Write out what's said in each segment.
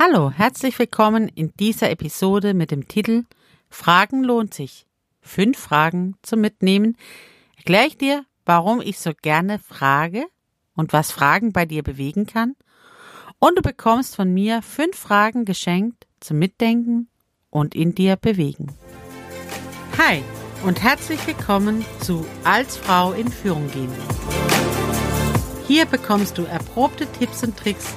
Hallo, herzlich willkommen in dieser Episode mit dem Titel Fragen lohnt sich. Fünf Fragen zum Mitnehmen. Erkläre ich dir, warum ich so gerne frage und was Fragen bei dir bewegen kann. Und du bekommst von mir fünf Fragen geschenkt zum Mitdenken und in dir bewegen. Hi und herzlich willkommen zu Als Frau in Führung gehen. Hier bekommst du erprobte Tipps und Tricks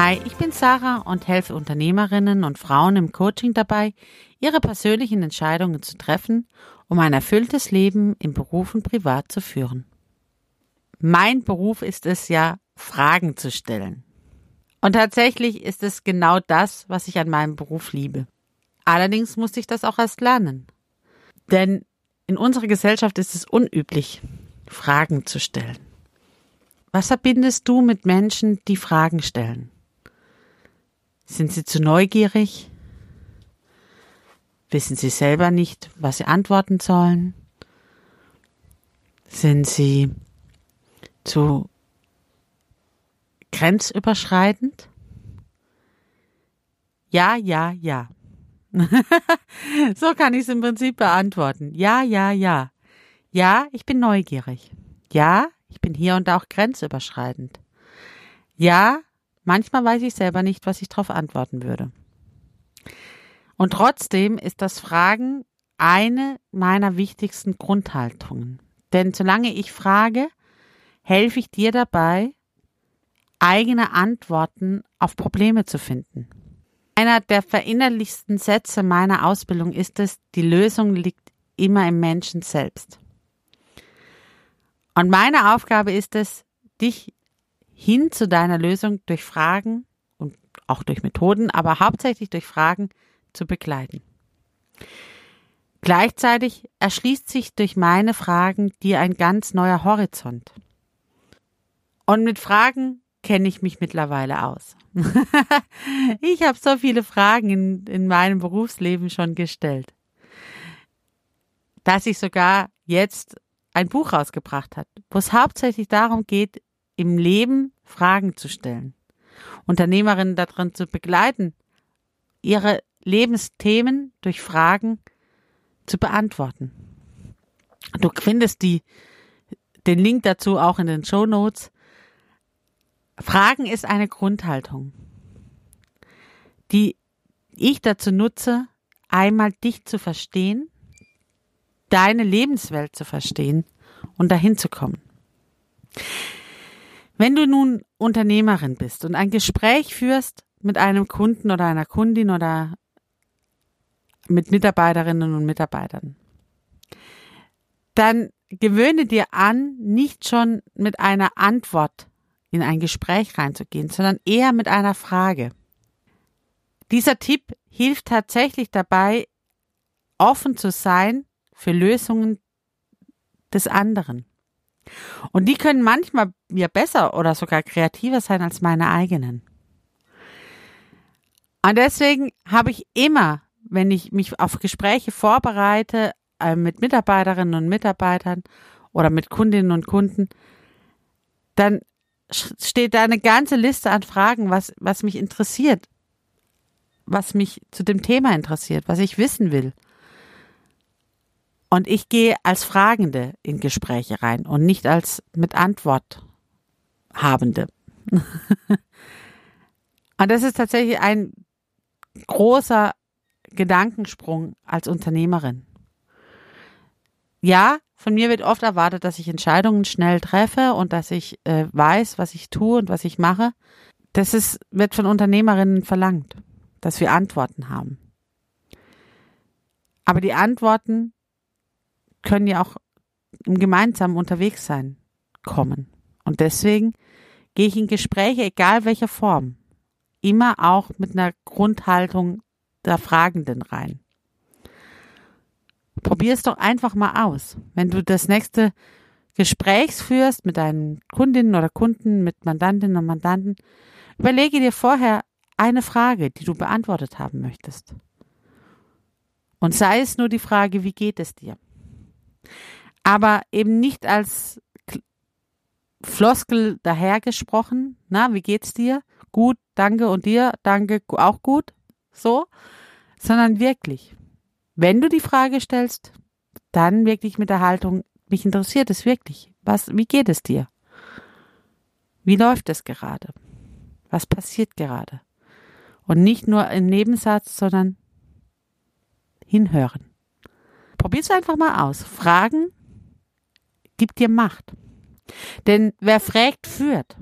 Hi, ich bin Sarah und helfe Unternehmerinnen und Frauen im Coaching dabei, ihre persönlichen Entscheidungen zu treffen, um ein erfülltes Leben im Beruf und privat zu führen. Mein Beruf ist es ja, Fragen zu stellen. Und tatsächlich ist es genau das, was ich an meinem Beruf liebe. Allerdings musste ich das auch erst lernen. Denn in unserer Gesellschaft ist es unüblich, Fragen zu stellen. Was verbindest du mit Menschen, die Fragen stellen? Sind sie zu neugierig? Wissen sie selber nicht, was sie antworten sollen? Sind sie zu grenzüberschreitend? Ja, ja, ja. so kann ich es im Prinzip beantworten. Ja, ja, ja. Ja, ich bin neugierig. Ja, ich bin hier und auch grenzüberschreitend. Ja, Manchmal weiß ich selber nicht, was ich darauf antworten würde. Und trotzdem ist das Fragen eine meiner wichtigsten Grundhaltungen. Denn solange ich frage, helfe ich dir dabei, eigene Antworten auf Probleme zu finden. Einer der verinnerlichsten Sätze meiner Ausbildung ist es, die Lösung liegt immer im Menschen selbst. Und meine Aufgabe ist es, dich hin zu deiner Lösung durch Fragen und auch durch Methoden, aber hauptsächlich durch Fragen zu begleiten. Gleichzeitig erschließt sich durch meine Fragen dir ein ganz neuer Horizont. Und mit Fragen kenne ich mich mittlerweile aus. ich habe so viele Fragen in, in meinem Berufsleben schon gestellt, dass ich sogar jetzt ein Buch rausgebracht habe, wo es hauptsächlich darum geht, im Leben Fragen zu stellen, Unternehmerinnen darin zu begleiten, ihre Lebensthemen durch Fragen zu beantworten. Du findest die, den Link dazu auch in den Show Notes. Fragen ist eine Grundhaltung, die ich dazu nutze, einmal dich zu verstehen, deine Lebenswelt zu verstehen und dahin zu kommen. Wenn du nun Unternehmerin bist und ein Gespräch führst mit einem Kunden oder einer Kundin oder mit Mitarbeiterinnen und Mitarbeitern, dann gewöhne dir an, nicht schon mit einer Antwort in ein Gespräch reinzugehen, sondern eher mit einer Frage. Dieser Tipp hilft tatsächlich dabei, offen zu sein für Lösungen des anderen. Und die können manchmal mir besser oder sogar kreativer sein als meine eigenen. Und deswegen habe ich immer, wenn ich mich auf Gespräche vorbereite, äh, mit Mitarbeiterinnen und Mitarbeitern oder mit Kundinnen und Kunden, dann steht da eine ganze Liste an Fragen, was, was mich interessiert, was mich zu dem Thema interessiert, was ich wissen will. Und ich gehe als Fragende in Gespräche rein und nicht als mit Antwort Habende. und das ist tatsächlich ein großer Gedankensprung als Unternehmerin. Ja, von mir wird oft erwartet, dass ich Entscheidungen schnell treffe und dass ich äh, weiß, was ich tue und was ich mache. Das ist, wird von Unternehmerinnen verlangt, dass wir Antworten haben. Aber die Antworten können ja auch im gemeinsamen unterwegs sein kommen. Und deswegen gehe ich in Gespräche, egal welcher Form, immer auch mit einer Grundhaltung der Fragenden rein. Probier es doch einfach mal aus. Wenn du das nächste Gespräch führst mit deinen Kundinnen oder Kunden, mit Mandantinnen und Mandanten, überlege dir vorher eine Frage, die du beantwortet haben möchtest. Und sei es nur die Frage, wie geht es dir? Aber eben nicht als Floskel dahergesprochen, na, wie geht's dir? Gut, danke und dir, danke, auch gut, so, sondern wirklich, wenn du die Frage stellst, dann wirklich mit der Haltung, mich interessiert es wirklich, was, wie geht es dir? Wie läuft es gerade? Was passiert gerade? Und nicht nur im Nebensatz, sondern hinhören. Probier's einfach mal aus. Fragen gibt dir Macht. Denn wer fragt, führt.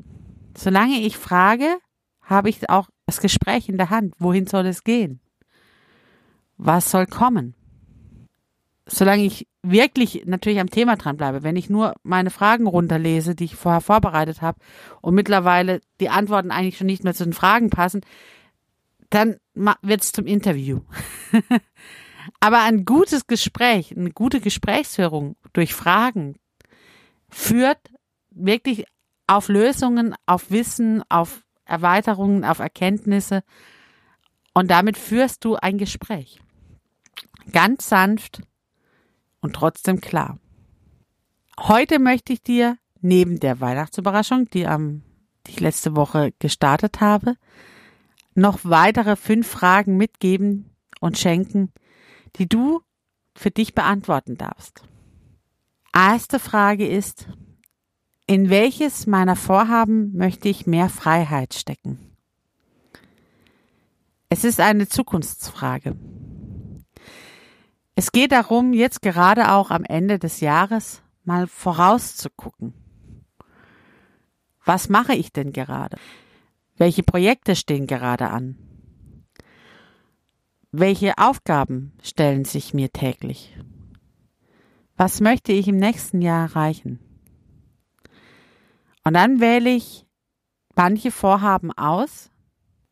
Solange ich frage, habe ich auch das Gespräch in der Hand. Wohin soll es gehen? Was soll kommen? Solange ich wirklich natürlich am Thema dran bleibe, wenn ich nur meine Fragen runterlese, die ich vorher vorbereitet habe und mittlerweile die Antworten eigentlich schon nicht mehr zu den Fragen passen, dann wird es zum Interview. Aber ein gutes Gespräch, eine gute Gesprächsführung durch Fragen führt wirklich auf Lösungen, auf Wissen, auf Erweiterungen, auf Erkenntnisse. Und damit führst du ein Gespräch. Ganz sanft und trotzdem klar. Heute möchte ich dir neben der Weihnachtsüberraschung, die am die ich letzte Woche gestartet habe, noch weitere fünf Fragen mitgeben und schenken, die du für dich beantworten darfst. Erste Frage ist, in welches meiner Vorhaben möchte ich mehr Freiheit stecken? Es ist eine Zukunftsfrage. Es geht darum, jetzt gerade auch am Ende des Jahres mal vorauszugucken. Was mache ich denn gerade? Welche Projekte stehen gerade an? Welche Aufgaben stellen sich mir täglich? Was möchte ich im nächsten Jahr erreichen? Und dann wähle ich manche Vorhaben aus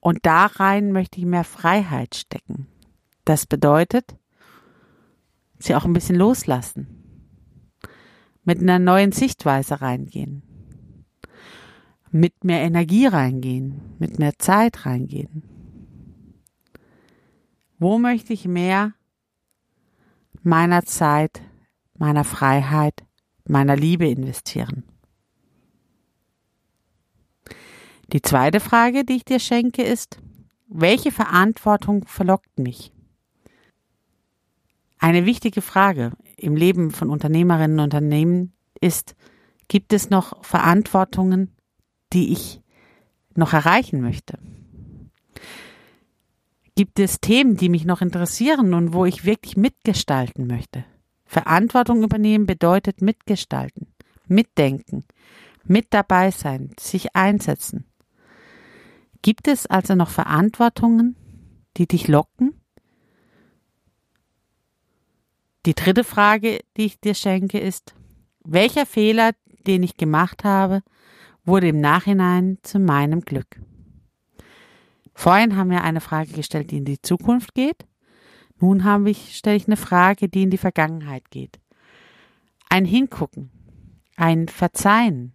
und da rein möchte ich mehr Freiheit stecken. Das bedeutet, sie auch ein bisschen loslassen, mit einer neuen Sichtweise reingehen, mit mehr Energie reingehen, mit mehr Zeit reingehen. Wo möchte ich mehr meiner Zeit, meiner Freiheit, meiner Liebe investieren? Die zweite Frage, die ich dir schenke, ist, welche Verantwortung verlockt mich? Eine wichtige Frage im Leben von Unternehmerinnen und Unternehmen ist, gibt es noch Verantwortungen, die ich noch erreichen möchte? Gibt es Themen, die mich noch interessieren und wo ich wirklich mitgestalten möchte? Verantwortung übernehmen bedeutet mitgestalten, mitdenken, mit dabei sein, sich einsetzen. Gibt es also noch Verantwortungen, die dich locken? Die dritte Frage, die ich dir schenke, ist, welcher Fehler, den ich gemacht habe, wurde im Nachhinein zu meinem Glück? Vorhin haben wir eine Frage gestellt, die in die Zukunft geht. Nun habe ich, stelle ich eine Frage, die in die Vergangenheit geht. Ein Hingucken, ein Verzeihen,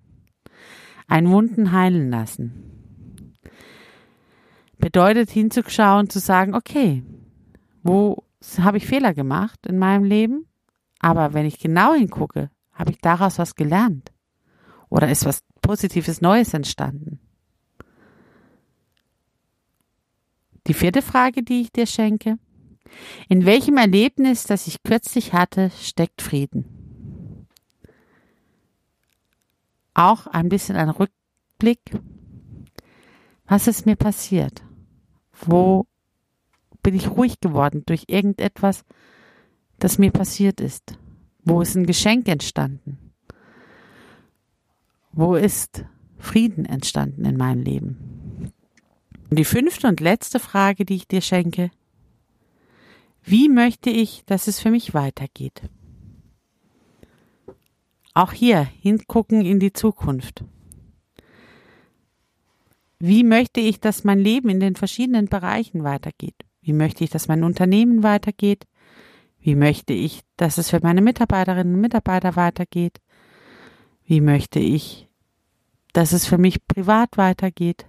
ein Wunden heilen lassen bedeutet hinzuschauen, zu sagen, okay, wo habe ich Fehler gemacht in meinem Leben? Aber wenn ich genau hingucke, habe ich daraus was gelernt? Oder ist was Positives Neues entstanden? Die vierte Frage, die ich dir schenke. In welchem Erlebnis, das ich kürzlich hatte, steckt Frieden? Auch ein bisschen ein Rückblick. Was ist mir passiert? Wo bin ich ruhig geworden durch irgendetwas, das mir passiert ist? Wo ist ein Geschenk entstanden? Wo ist Frieden entstanden in meinem Leben? Und die fünfte und letzte Frage, die ich dir schenke. Wie möchte ich, dass es für mich weitergeht? Auch hier hingucken in die Zukunft. Wie möchte ich, dass mein Leben in den verschiedenen Bereichen weitergeht? Wie möchte ich, dass mein Unternehmen weitergeht? Wie möchte ich, dass es für meine Mitarbeiterinnen und Mitarbeiter weitergeht? Wie möchte ich, dass es für mich privat weitergeht?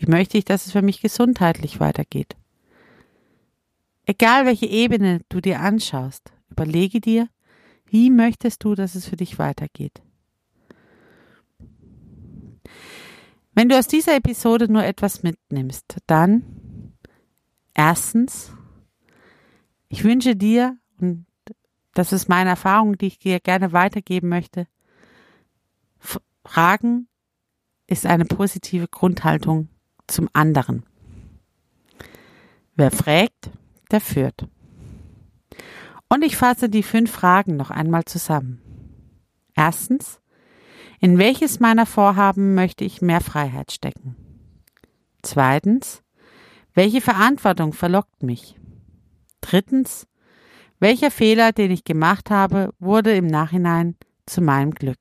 Wie möchte ich, dass es für mich gesundheitlich weitergeht? Egal welche Ebene du dir anschaust, überlege dir, wie möchtest du, dass es für dich weitergeht? Wenn du aus dieser Episode nur etwas mitnimmst, dann erstens, ich wünsche dir, und das ist meine Erfahrung, die ich dir gerne weitergeben möchte, Fragen ist eine positive Grundhaltung zum anderen. Wer fragt, der führt. Und ich fasse die fünf Fragen noch einmal zusammen. Erstens, in welches meiner Vorhaben möchte ich mehr Freiheit stecken? Zweitens, welche Verantwortung verlockt mich? Drittens, welcher Fehler, den ich gemacht habe, wurde im Nachhinein zu meinem Glück?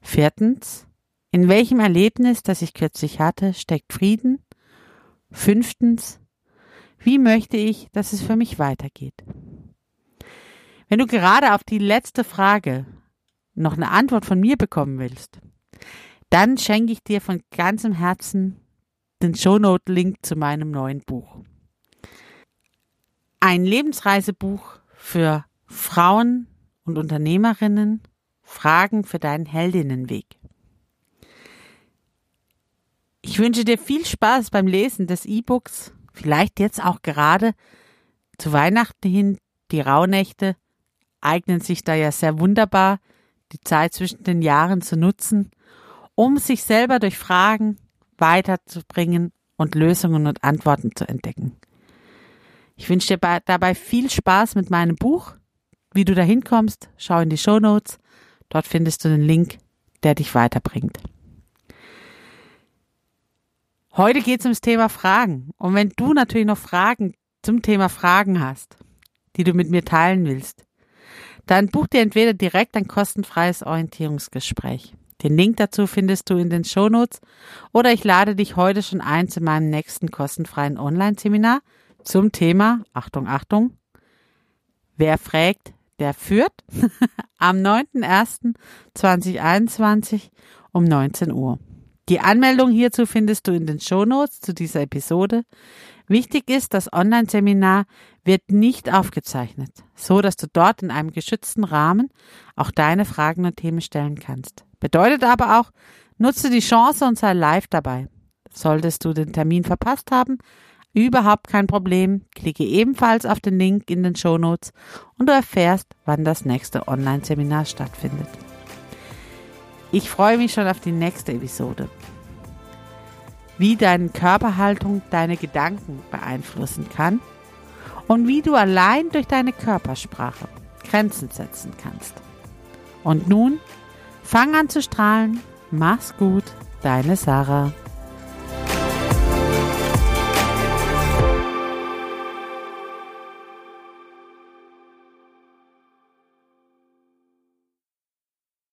Viertens, in welchem Erlebnis, das ich kürzlich hatte, steckt Frieden? Fünftens, wie möchte ich, dass es für mich weitergeht? Wenn du gerade auf die letzte Frage noch eine Antwort von mir bekommen willst, dann schenke ich dir von ganzem Herzen den Shownote-Link zu meinem neuen Buch. Ein Lebensreisebuch für Frauen und Unternehmerinnen, Fragen für deinen Heldinnenweg. Ich wünsche dir viel Spaß beim Lesen des E-Books, vielleicht jetzt auch gerade zu Weihnachten hin. Die Rauhnächte eignen sich da ja sehr wunderbar, die Zeit zwischen den Jahren zu nutzen, um sich selber durch Fragen weiterzubringen und Lösungen und Antworten zu entdecken. Ich wünsche dir dabei viel Spaß mit meinem Buch. Wie du da hinkommst, schau in die Show Notes. Dort findest du den Link, der dich weiterbringt. Heute geht es ums Thema Fragen. Und wenn du natürlich noch Fragen zum Thema Fragen hast, die du mit mir teilen willst, dann buch dir entweder direkt ein kostenfreies Orientierungsgespräch. Den Link dazu findest du in den Shownotes oder ich lade dich heute schon ein zu meinem nächsten kostenfreien Online-Seminar zum Thema, Achtung, Achtung, wer fragt, der führt, am 9.01.2021 um 19 Uhr. Die Anmeldung hierzu findest du in den Shownotes zu dieser Episode. Wichtig ist, das Online-Seminar wird nicht aufgezeichnet, so dass du dort in einem geschützten Rahmen auch deine Fragen und Themen stellen kannst. Bedeutet aber auch, nutze die Chance und sei live dabei. Solltest du den Termin verpasst haben, überhaupt kein Problem. Klicke ebenfalls auf den Link in den Show Notes und du erfährst, wann das nächste Online-Seminar stattfindet. Ich freue mich schon auf die nächste Episode. Wie deine Körperhaltung deine Gedanken beeinflussen kann und wie du allein durch deine Körpersprache Grenzen setzen kannst. Und nun, fang an zu strahlen, mach's gut, deine Sarah.